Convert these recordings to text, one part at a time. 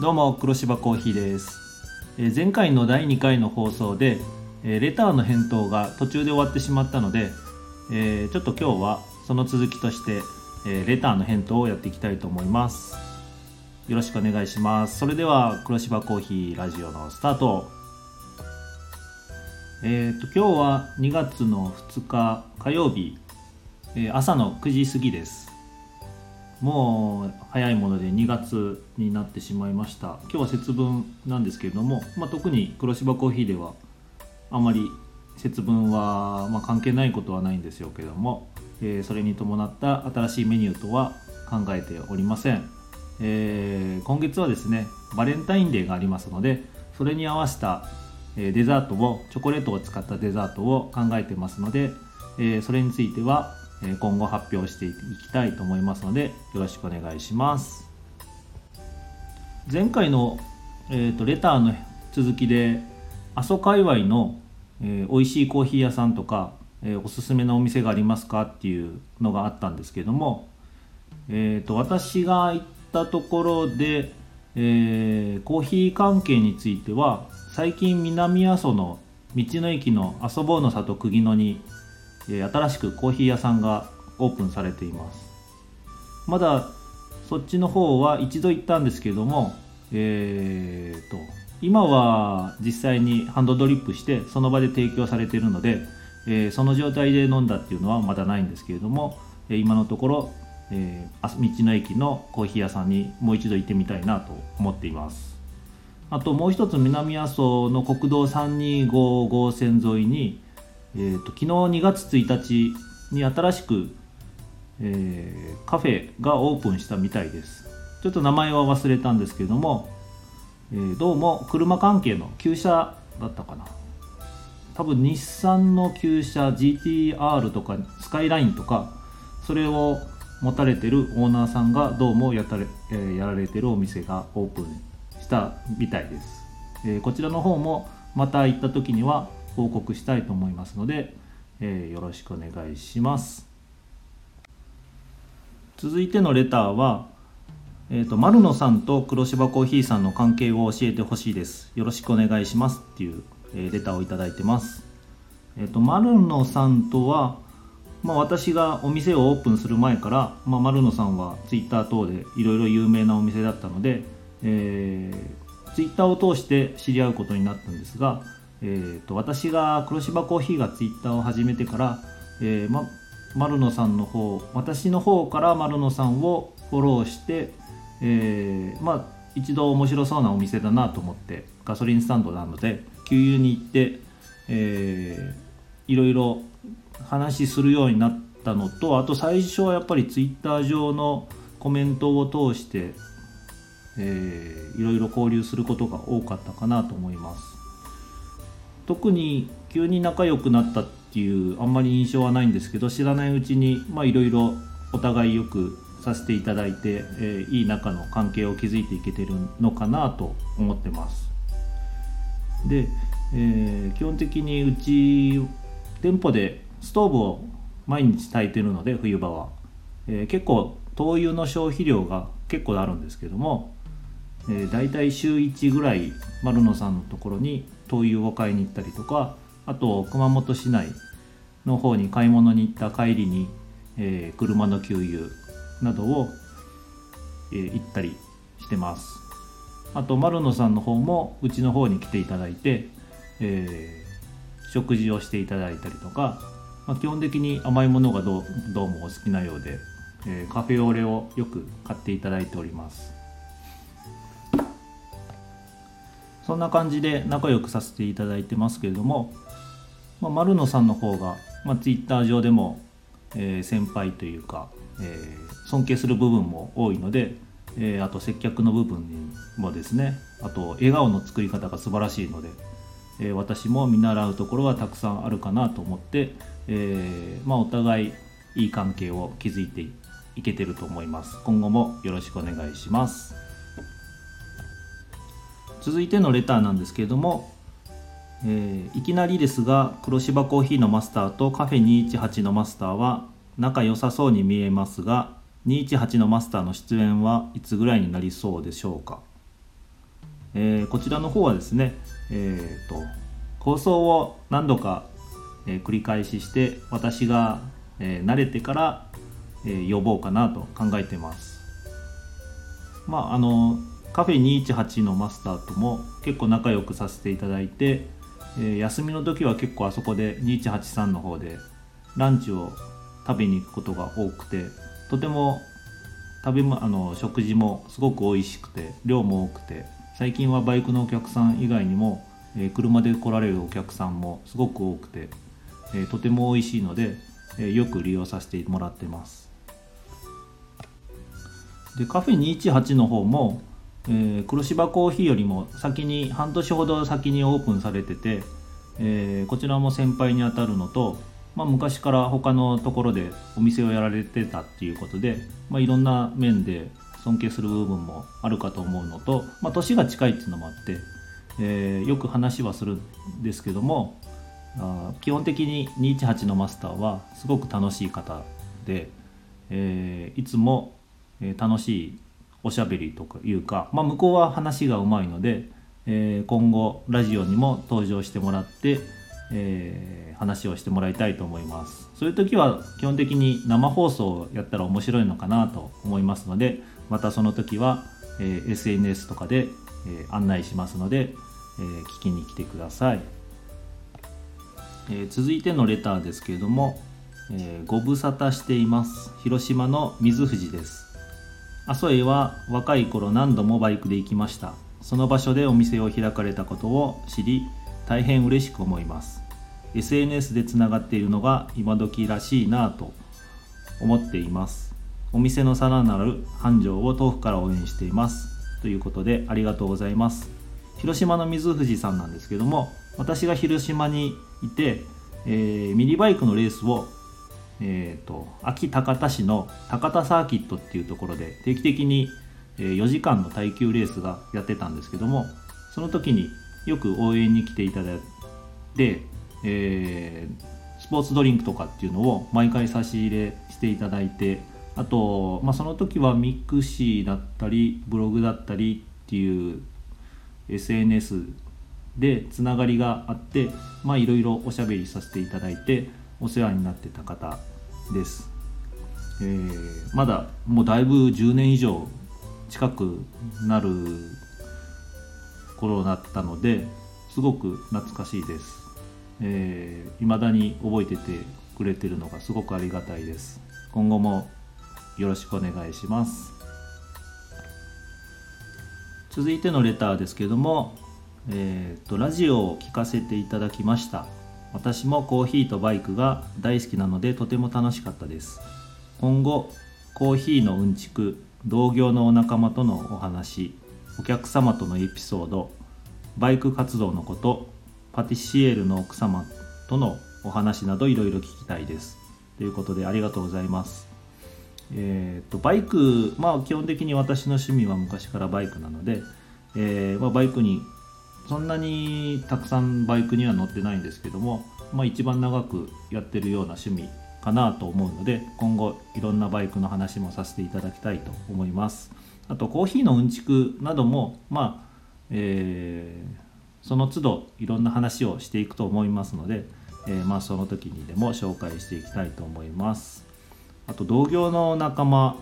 どうも黒芝コーヒーです、えー前回の第2回の放送で、えーレターの返答が途中で終わってしまったので、えーちょっと今日はその続きとして、えレターの返答をやっていきたいと思います。よろしくお願いします。それでは黒芝コーヒーラジオのスタート。えー、と今日は2月の2日火曜日、え朝の9時過ぎです。もう早いもので2月になってしまいました。今日は節分なんですけれども、まあ、特に黒芝コーヒーではあまり節分は、まあ、関係ないことはないんですよけども、えーそれに伴った新しいメニューとは考えておりません、えー今月はですねバレンタインデーがありますのでそれに合わせた、デザートをチョコレートを使ったデザートを考えてますので、えーそれについては今後発表していきたいと思いますのでよろしくお願いします。前回の、えー、とレターの続きで阿蘇界隈の、えー美味しいコーヒー屋さんとか、えーおすすめのお店がありますかっていうのがあったんですけども、えー、と私が行ったところで、えーコーヒー関係については最近南阿蘇の道の駅の阿蘇坊の里釘野に新しくコーヒー屋さんがオープンされています。まだそっちの方は一度行ったんですけれどもえーと今は実際にハンドドリップしてその場で提供されているので、えーその状態で飲んだっていうのはまだないんですけれども、今のところ、えー道の駅のコーヒー屋さんにもう一度行ってみたいなと思っています。あともう一つ南阿蘇の国道325号線沿いにえー、と昨日2月1日に新しく、えーカフェがオープンしたみたいです。ちょっと名前は忘れたんですけれども、えーどうも車関係の旧車だったかな。多分日産の旧車 GTR とかスカイラインとかそれを持たれてるオーナーさんがどうもやたれ、えーやられてるお店がオープンしたみたいです、えーこちらの方もまた行った時には報告したいと思いますので、えーよろしくお願いします。続いてのレターは、えー、と丸野さんと黒芝コーヒーさんの関係を教えてほしいです。よろしくお願いしますっていう、えーレターをいただいてます。えっ、と丸野さんとはまあ、私がお店をオープンする前から、まあ、丸野さんはツイッター等でいろいろ有名なお店だったので、えー、ツイッターを通して知り合うことになったんですが、えー、と私が黒芝コーヒーがツイッターを始めてから、えーま、丸野さんの方私の方から丸野さんをフォローして、えーまあ、一度面白そうなお店だなと思ってガソリンスタンドなので給油に行って、えーいろいろ話するようになったのとあと最初はやっぱりツイッター上のコメントを通して、えーいろいろ交流することが多かったかなと思います。特に急に仲良くなったっていうあんまり印象はないんですけど知らないうちにいろいろお互いよくさせていただいて、えーいい仲の関係を築いていけてるのかなと思ってます。で、えー基本的にうち店舗でストーブを毎日炊いてるので冬場は、えー結構灯油の消費量が結構あるんですけども、えー、大体週1ぐらい丸野さんのところに灯油を買いに行ったりとかあと熊本市内の方に買い物に行った帰りに、えー車の給油などを、えー行ったりしてます。あと丸野さんの方もうちの方に来ていただいて、えー食事をしていただいたりとか、まあ、基本的に甘いものがどうもお好きなようで、えーカフェオレをよく買っていただいております。そんな感じで仲良くさせていただいてますけれども、まあ、丸野さんの方が、まあ、Twitter 上でも、えー先輩というか、えー尊敬する部分も多いので、えーあと接客の部分もですねあと笑顔の作り方が素晴らしいので、えー私も見習うところはたくさんあるかなと思って、えーまあ、お互いいい関係を築いていけてると思います。今後もよろしくお願いします。続いてのレターなんですけれども、えーいきなりですが黒芝コーヒーのマスターとカフェ218のマスターは仲良さそうに見えますが218のマスターの出演はいつぐらいになりそうでしょうか。えー、こちらの方はですね、えーと、放送を何度か、えー、繰り返しして私が、えー、慣れてから、えー、呼ぼうかなと考えてます。まああのカフェ218のマスターとも結構仲良くさせていただいて、えー、休みの時は結構あそこで2183の方でランチを食べに行くことが多くてとても食べもあの食事もすごく美味しくて量も多くて最近はバイクのお客さん以外にも、えー、車で来られるお客さんもすごく多くて、えー、とても美味しいので、えー、よく利用させてもらってます。でカフェ218の方も、えー、黒芝コーヒーよりも先に半年ほど先にオープンされてて、えー、こちらも先輩にあたるのとまあ、昔から他のところでお店をやられてたっていうことで、まあ、いろんな面で尊敬する部分もあるかと思うのと、まあ、年が近いっていうのもあって、えー、よく話はするんですけどもあ基本的に218のマスターはすごく楽しい方で、えー、いつも楽しいおしゃべりとかいうか、まあ、向こうは話がうまいので、えー、今後ラジオにも登場してもらってえー、話をしてもらいたいと思います。そういう時は基本的に生放送をやったら面白いのかなと思いますのでまたその時は、えー、SNS とかで、えー、案内しますので、え聞きに来てください、え続いてのレターですけれども、えご無沙汰しています。広島の水藤です。阿蘇へは若い頃何度もバイクで行きました。その場所でお店を開かれたことを知り大変嬉しく思います。SNS でつながっているのが今時らしいなぁと思っています。お店のさらなる繁盛を遠くから応援しています。ということでありがとうございます。広島の水藤さんなんですけども私が広島にいて、えー、ミニバイクのレースをえーと、安芸高田市の高田サーキットっていうところで定期的に4時間の耐久レースがやってたんですけどもその時によく応援に来ていただいて、えー、スポーツドリンクとかっていうのを毎回差し入れしていただいてあと、まあ、その時は mixi だったりブログだったりっていう SNS でつながりがあっていろいろおしゃべりさせていただいてお世話になってた方です、えー、まだもうだいぶ10年以上近くなる頃だったのですごく懐かしいです。えー、だに覚えててくれてるのがすごくありがたいです。今後もよろしくお願いします。続いてのレターですけども、えーと、ラジオを聞かせていただきました。私もコーヒーとバイクが大好きなのでとても楽しかったです。今後、コーヒーのうんちく、同業のお仲間とのお話、お客様とのエピソードバイク活動のことパティシエールの奥様とのお話などいろいろ聞きたいですということでありがとうございますえーと、バイクまあ基本的に私の趣味は昔からバイクなので、えー、まあ、バイクにそんなにたくさんバイクには乗ってないんですけども、まあ、一番長くやってるような趣味かなと思うので今後いろんなバイクの話もさせていただきたいと思います。あとコーヒーのうんちくなどもまあえー、その都度いろんな話をしていくと思いますので、えー、まあ、その時にでも紹介していきたいと思います。あと同業の仲間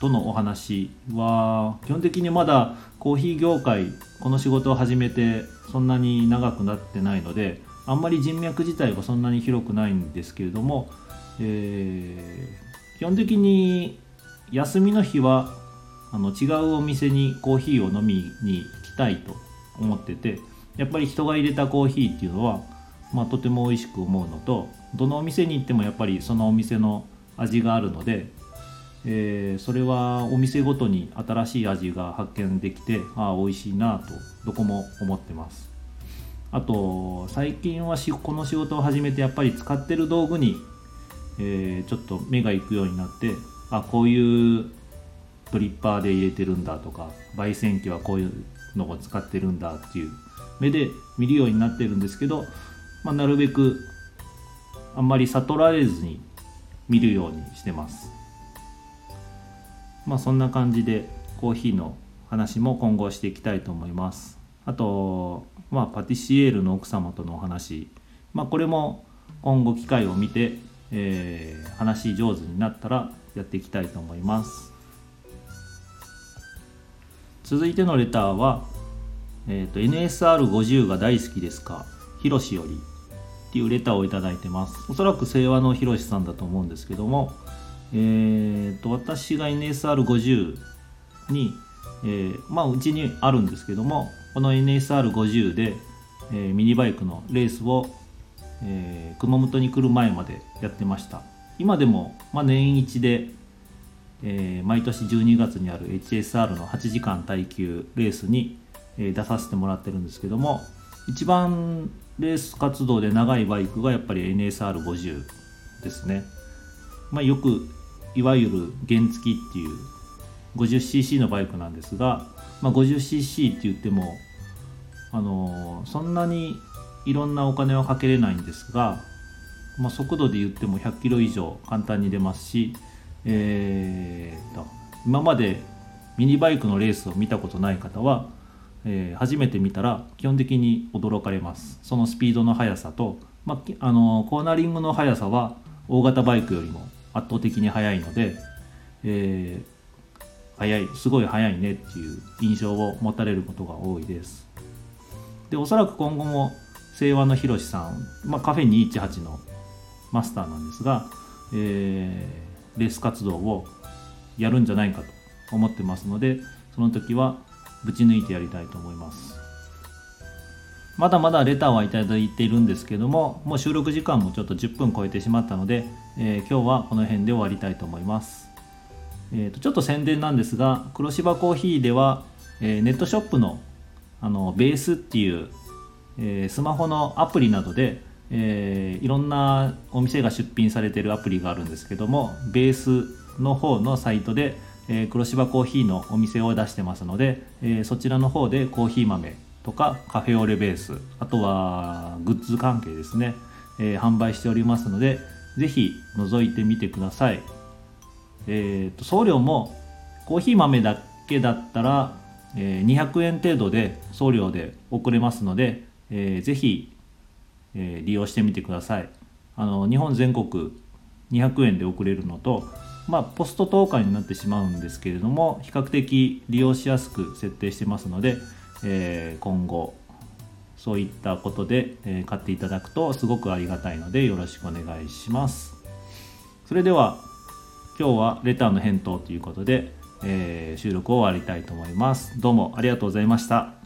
とのお話は基本的にまだコーヒー業界この仕事を始めてそんなに長くなってないのであんまり人脈自体はそんなに広くないんですけれども、えー、基本的に休みの日はあの違うお店にコーヒーを飲みに来たいと思っててやっぱり人が入れたコーヒーっていうのは、まあ、とても美味しく思うのとどのお店に行ってもやっぱりそのお店の味があるので、えー、それはお店ごとに新しい味が発見できてああ美味しいなとどこも思ってます。あと最近はこの仕事を始めてやっぱり使ってる道具に、えー、ちょっと目が行くようになってあこういうドリッパーで入れてるんだとか焙煎機はこういうのを使ってるんだっていう目で見るようになってるんですけど、まあ、なるべくあんまり悟られずに見るようにしてます。まあそんな感じでコーヒーの話も今後していきたいと思います。あと、まあ、パティシエールの奥様とのお話、まあ、これも今後機会を見て、えー、話上手になったらやっていきたいと思います。続いてのレターは、えーと、NSR50 が大好きですか？ひろしよりっていうレターを頂いてます。おそらく清和のひろしさんだと思うんですけどもえーと、私が NSR50 に、えー、まあうちにあるんですけどもこの NSR50 で、えー、ミニバイクのレースを、えー、熊本に来る前までやってました。今でも、まあ、年一で、えー、毎年12月にある HSR の8時間耐久レースに、えー、出させてもらってるんですけども一番レース活動で長いバイクがやっぱり NSR50 ですね、まあ、よくいわゆる原付っていう 50cc のバイクなんですが、まあ、50cc って言ってもあのそんなにいろんなお金はかけれないんですが、まあ、速度で言っても100キロ以上簡単に出ますし、えーと、今までミニバイクのレースを見たことない方は、えー、初めて見たら基本的に驚かれます。そのスピードの速さと、まあ、あのコーナリングの速さは大型バイクよりも圧倒的に速いので、えー、速いすごい速いねっていう印象を持たれることが多いです。でおそらく今後も清和のひろしさん、まあ、カフェ218のマスターなんですが、えー、レース活動をやるんじゃないかと思ってますのでその時はぶち抜いてやりたいと思います。まだまだレターはいただいているんですけどももう収録時間もちょっと10分超えてしまったので、えー、今日はこの辺で終わりたいと思います、えーと、ちょっと宣伝なんですが黒芝コーヒーでは、えー、ネットショップのあのベースっていう、えー、スマホのアプリなどで、えー、いろんなお店が出品されてるアプリがあるんですけどもベースの方のサイトで、え、黒芝コーヒーのお店を出してますので、え、そちらの方でコーヒー豆とかカフェオレベースあとはグッズ関係ですね、え、販売しておりますので是非覗いてみてください。えーと、送料もコーヒー豆だけだったら、えー、200円程度で送料で送れますので、えー、ぜひ、えー、利用してみてください。あの日本全国200円で送れるのとまあ、ポスト投下になってしまうんですけれども比較的利用しやすく設定してますので、えー、今後そういったことで、え、買っていただくとすごくありがたいのでよろしくお願いします。それでは今日はレターの返答ということで、えー、収録を終わりたいと思います。どうもありがとうございました。